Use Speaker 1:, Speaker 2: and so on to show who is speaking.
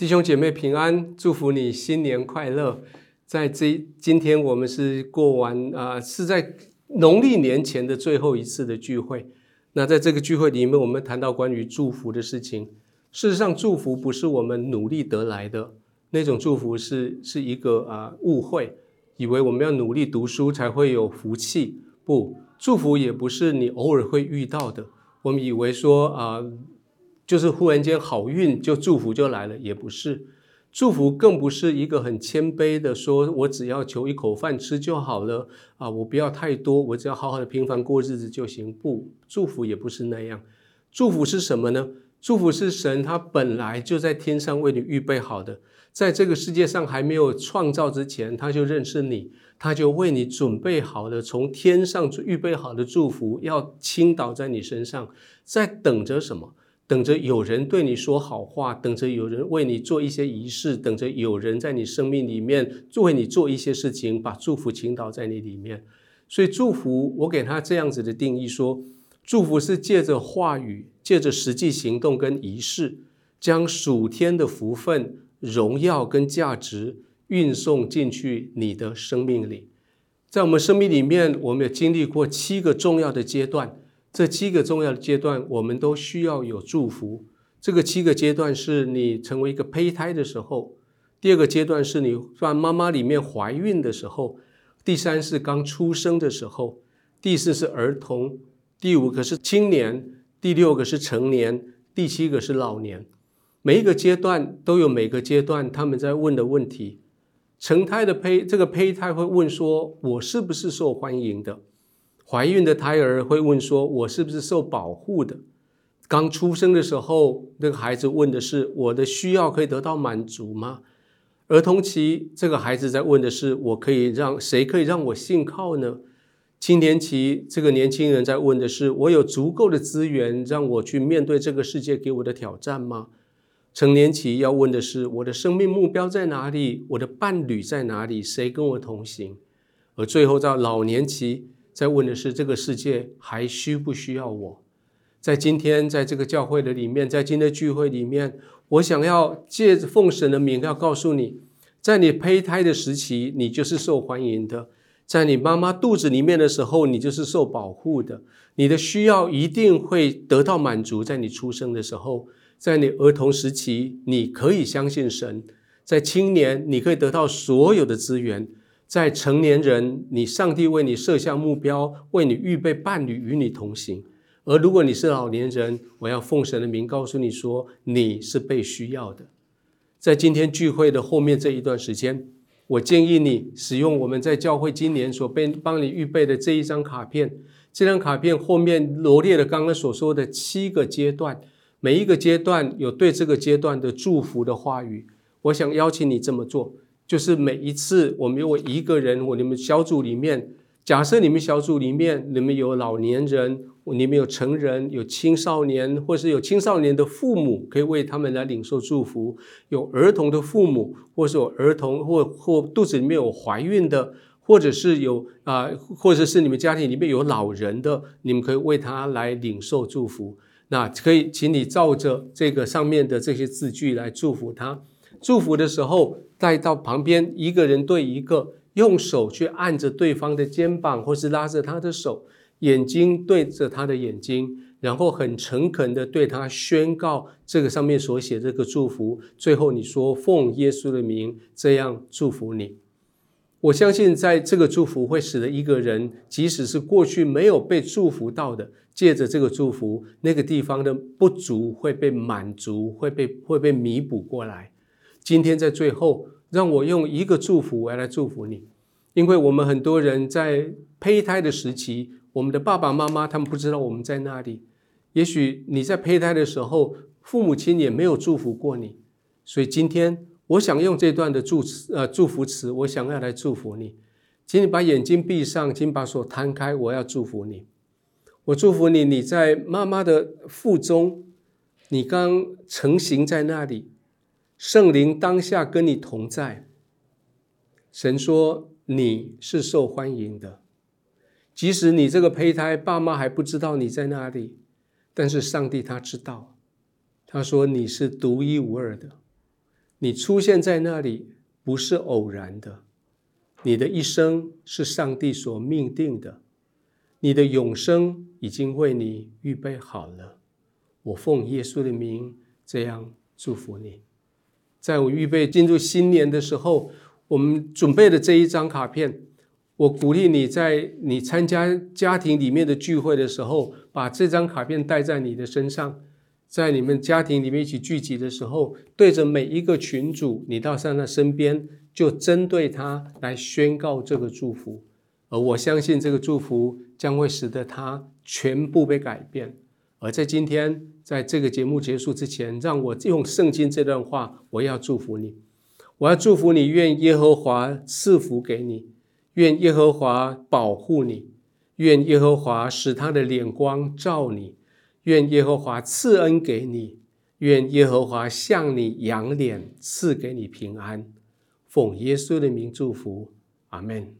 Speaker 1: 弟兄姐妹平安，祝福你新年快乐。在这今天，我们是过完啊，是在农历年前的最后一次的聚会。那在这个聚会里面，我们谈到关于祝福的事情。事实上，祝福不是我们努力得来的那种祝福，是是一个啊误会，以为我们要努力读书才会有福气。不，祝福也不是你偶尔会遇到的。我们以为说啊。就是忽然间好运就祝福就来了，也不是祝福，更不是一个很谦卑的说，我只要求一口饭吃就好了啊，我不要太多，我只要好好的平凡过日子就行。不，祝福也不是那样。祝福是什么呢？祝福是神他本来就在天上为你预备好的，在这个世界上还没有创造之前，他就认识你，他就为你准备好了从天上预备好的祝福要倾倒在你身上，在等着什么？等着有人对你说好话，等着有人为你做一些仪式，等着有人在你生命里面为你做一些事情，把祝福倾倒在你里面。所以祝福，我给他这样子的定义：说，祝福是借着话语，借着实际行动跟仪式，将属天的福分、荣耀跟价值运送进去你的生命里。在我们生命里面，我们有经历过七个重要的阶段。这七个重要的阶段，我们都需要有祝福。这个七个阶段是你成为一个胚胎的时候；第二个阶段是你在妈妈里面怀孕的时候；第三是刚出生的时候；第四是儿童；第五个是青年；第六个是成年；第七个是老年。每一个阶段都有每个阶段他们在问的问题。成胎的胚这个胚胎会问说：“我是不是受欢迎的？”怀孕的胎儿会问说：“我是不是受保护的？”刚出生的时候，那个孩子问的是：“我的需要可以得到满足吗？”儿童期，这个孩子在问的是：“我可以让谁可以让我信靠呢？”青年期，这个年轻人在问的是：“我有足够的资源让我去面对这个世界给我的挑战吗？”成年期要问的是：“我的生命目标在哪里？我的伴侣在哪里？谁跟我同行？”而最后到老年期。在问的是这个世界还需不需要我？在今天，在这个教会的里面，在今天的聚会里面，我想要借奉神的名，要告诉你，在你胚胎的时期，你就是受欢迎的；在你妈妈肚子里面的时候，你就是受保护的。你的需要一定会得到满足。在你出生的时候，在你儿童时期，你可以相信神；在青年，你可以得到所有的资源。在成年人，你上帝为你设下目标，为你预备伴侣与你同行；而如果你是老年人，我要奉神的名告诉你说，你是被需要的。在今天聚会的后面这一段时间，我建议你使用我们在教会今年所被帮你预备的这一张卡片。这张卡片后面罗列了刚刚所说的七个阶段，每一个阶段有对这个阶段的祝福的话语。我想邀请你这么做。就是每一次我们有一个人，我你们小组里面，假设你们小组里面你们有老年人，你们有成人，有青少年，或是有青少年的父母，可以为他们来领受祝福；有儿童的父母，或是有儿童或或肚子里面有怀孕的，或者是有啊，或者是你们家庭里面有老人的，你们可以为他来领受祝福。那可以，请你照着这个上面的这些字句来祝福他。祝福的时候，带到旁边一个人对一个，用手去按着对方的肩膀，或是拉着他的手，眼睛对着他的眼睛，然后很诚恳的对他宣告这个上面所写这个祝福。最后你说奉耶稣的名这样祝福你。我相信在这个祝福会使得一个人，即使是过去没有被祝福到的，借着这个祝福，那个地方的不足会被满足，会被会被弥补过来。今天在最后，让我用一个祝福来来祝福你，因为我们很多人在胚胎的时期，我们的爸爸妈妈他们不知道我们在那里。也许你在胚胎的时候，父母亲也没有祝福过你，所以今天我想用这段的祝词呃祝福词，我想要来祝福你。请你把眼睛闭上，请把手摊开，我要祝福你。我祝福你，你在妈妈的腹中，你刚成型在那里。圣灵当下跟你同在。神说你是受欢迎的，即使你这个胚胎爸妈还不知道你在哪里，但是上帝他知道。他说你是独一无二的，你出现在那里不是偶然的，你的一生是上帝所命定的，你的永生已经为你预备好了。我奉耶稣的名这样祝福你。在我预备进入新年的时候，我们准备的这一张卡片，我鼓励你在你参加家庭里面的聚会的时候，把这张卡片带在你的身上。在你们家庭里面一起聚集的时候，对着每一个群主，你到上他身边，就针对他来宣告这个祝福。而我相信这个祝福将会使得他全部被改变。而在今天，在这个节目结束之前，让我用圣经这段话，我要祝福你。我要祝福你，愿耶和华赐福给你，愿耶和华保护你，愿耶和华使他的脸光照你。愿耶和华赐恩给你，愿耶和华向你扬脸，赐给你平安。奉耶稣的名祝福，阿门。